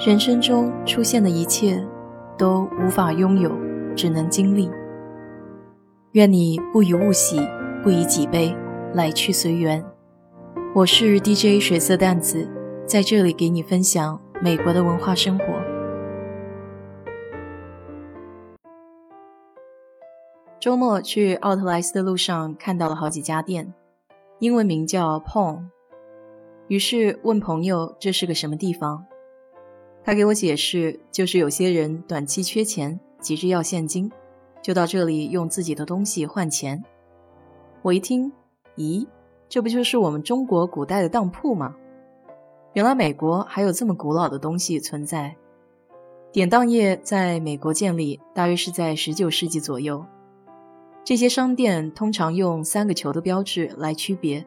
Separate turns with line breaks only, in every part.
人生中出现的一切，都无法拥有，只能经历。愿你不以物喜，不以己悲，来去随缘。我是 DJ 水色淡子，在这里给你分享美国的文化生活。周末去奥特莱斯的路上，看到了好几家店，英文名叫 Pong，于是问朋友这是个什么地方。他给我解释，就是有些人短期缺钱，急着要现金，就到这里用自己的东西换钱。我一听，咦，这不就是我们中国古代的当铺吗？原来美国还有这么古老的东西存在。典当业在美国建立，大约是在19世纪左右。这些商店通常用三个球的标志来区别。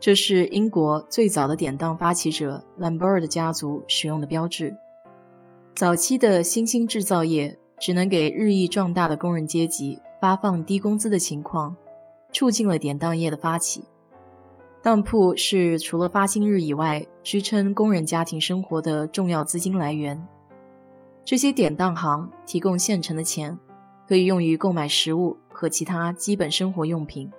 这是英国最早的典当发起者兰博尔的家族使用的标志。早期的新兴制造业只能给日益壮大的工人阶级发放低工资的情况，促进了典当业的发起。当铺是除了发薪日以外，支撑工人家庭生活的重要资金来源。这些典当行提供现成的钱，可以用于购买食物和其他基本生活用品。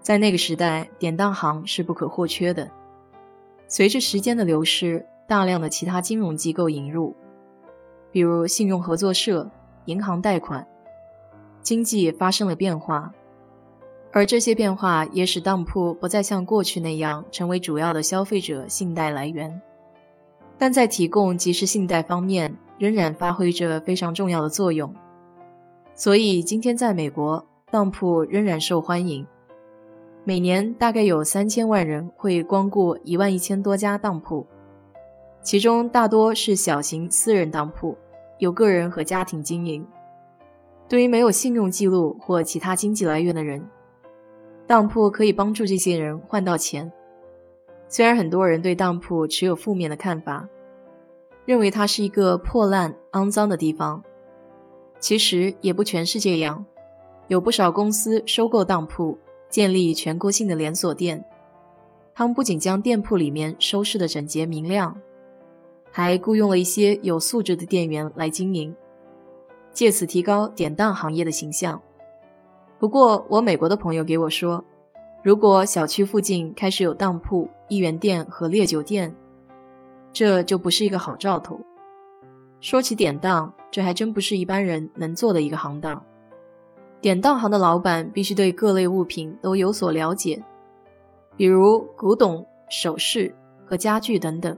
在那个时代，典当行是不可或缺的。随着时间的流逝，大量的其他金融机构引入，比如信用合作社、银行贷款，经济发生了变化。而这些变化也使当铺不再像过去那样成为主要的消费者信贷来源，但在提供即时信贷方面仍然发挥着非常重要的作用。所以，今天在美国，当铺仍然受欢迎。每年大概有三千万人会光顾一万一千多家当铺，其中大多是小型私人当铺，由个人和家庭经营。对于没有信用记录或其他经济来源的人，当铺可以帮助这些人换到钱。虽然很多人对当铺持有负面的看法，认为它是一个破烂、肮脏的地方，其实也不全是这样。有不少公司收购当铺。建立全国性的连锁店，他们不仅将店铺里面收拾的整洁明亮，还雇佣了一些有素质的店员来经营，借此提高典当行业的形象。不过，我美国的朋友给我说，如果小区附近开始有当铺、一元店和烈酒店，这就不是一个好兆头。说起典当，这还真不是一般人能做的一个行当。典当行的老板必须对各类物品都有所了解，比如古董、首饰和家具等等。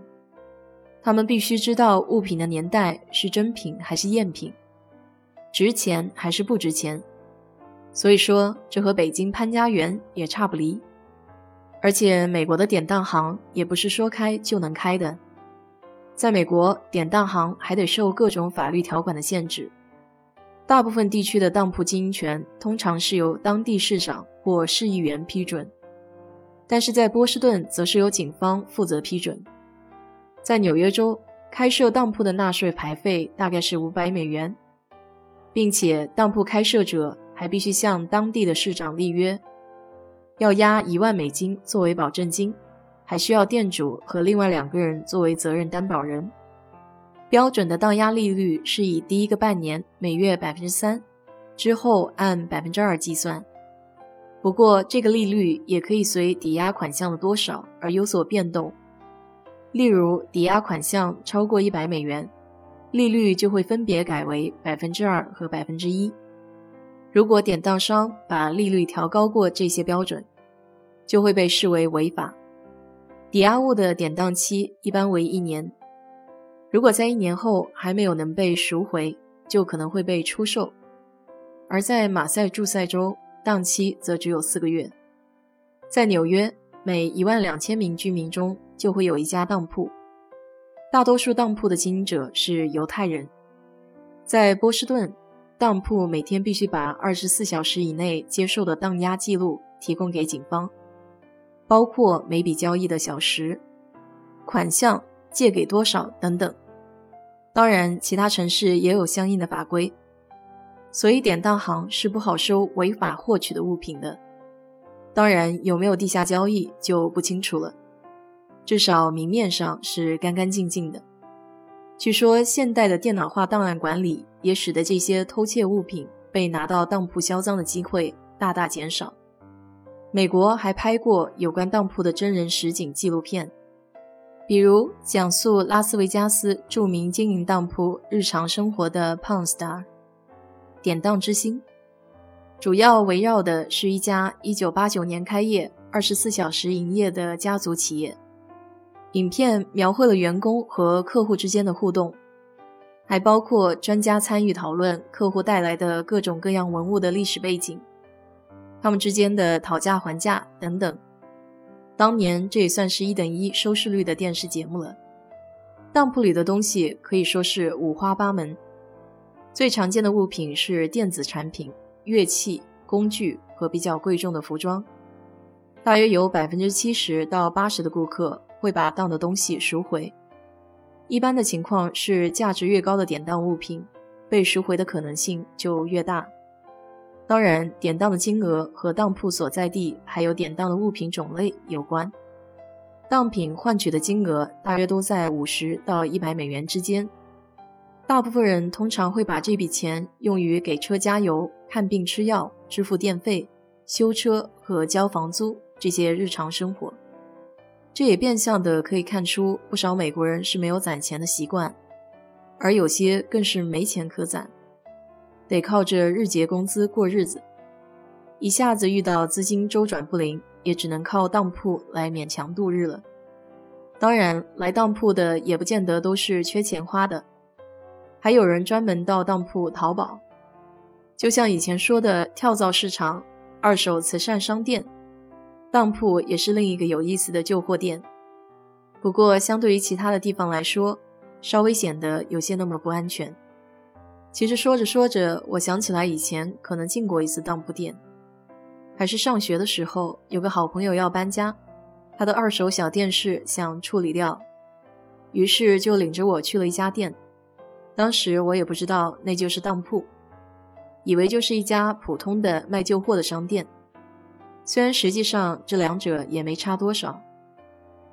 他们必须知道物品的年代是真品还是赝品，值钱还是不值钱。所以说，这和北京潘家园也差不离。而且，美国的典当行也不是说开就能开的，在美国，典当行还得受各种法律条款的限制。大部分地区的当铺经营权通常是由当地市长或市议员批准，但是在波士顿则是由警方负责批准。在纽约州开设当铺的纳税牌费大概是五百美元，并且当铺开设者还必须向当地的市长立约，要押一万美金作为保证金，还需要店主和另外两个人作为责任担保人。标准的当押利率是以第一个半年每月百分之三，之后按百分之二计算。不过，这个利率也可以随抵押款项的多少而有所变动。例如，抵押款项超过一百美元，利率就会分别改为百分之二和百分之一。如果典当商把利率调高过这些标准，就会被视为违法。抵押物的典当期一般为一年。如果在一年后还没有能被赎回，就可能会被出售。而在马赛诸塞州，当期则只有四个月。在纽约，每一万两千名居民中就会有一家当铺，大多数当铺的经营者是犹太人。在波士顿，当铺每天必须把二十四小时以内接受的当押记录提供给警方，包括每笔交易的小时、款项、借给多少等等。当然，其他城市也有相应的法规，所以典当行是不好收违法获取的物品的。当然，有没有地下交易就不清楚了，至少明面上是干干净净的。据说，现代的电脑化档案管理也使得这些偷窃物品被拿到当铺销赃的机会大大减少。美国还拍过有关当铺的真人实景纪录片，比如讲述拉斯维加斯著名经营当铺日常生活的《Pawn Star》典当之星，主要围绕的是一家1989年开业、24小时营业的家族企业。影片描绘了员工和客户之间的互动，还包括专家参与讨论客户带来的各种各样文物的历史背景，他们之间的讨价还价等等。当年这也算是一等一收视率的电视节目了。当铺里的东西可以说是五花八门，最常见的物品是电子产品、乐器、工具和比较贵重的服装。大约有百分之七十到八十的顾客。会把当的东西赎回。一般的情况是，价值越高的典当物品，被赎回的可能性就越大。当然，典当的金额和当铺所在地还有典当的物品种类有关。当品换取的金额大约都在五十到一百美元之间。大部分人通常会把这笔钱用于给车加油、看病吃药、支付电费、修车和交房租这些日常生活。这也变相的可以看出，不少美国人是没有攒钱的习惯，而有些更是没钱可攒，得靠着日结工资过日子。一下子遇到资金周转不灵，也只能靠当铺来勉强度日了。当然，来当铺的也不见得都是缺钱花的，还有人专门到当铺淘宝，就像以前说的跳蚤市场、二手慈善商店。当铺也是另一个有意思的旧货店，不过相对于其他的地方来说，稍微显得有些那么不安全。其实说着说着，我想起来以前可能进过一次当铺店，还是上学的时候，有个好朋友要搬家，他的二手小电视想处理掉，于是就领着我去了一家店。当时我也不知道那就是当铺，以为就是一家普通的卖旧货的商店。虽然实际上这两者也没差多少。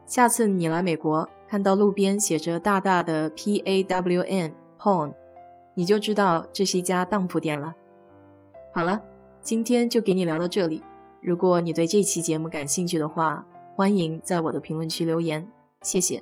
下次你来美国，看到路边写着大大的 P A W N Pawn，你就知道这是一家当铺店了。好了，今天就给你聊到这里。如果你对这期节目感兴趣的话，欢迎在我的评论区留言，谢谢。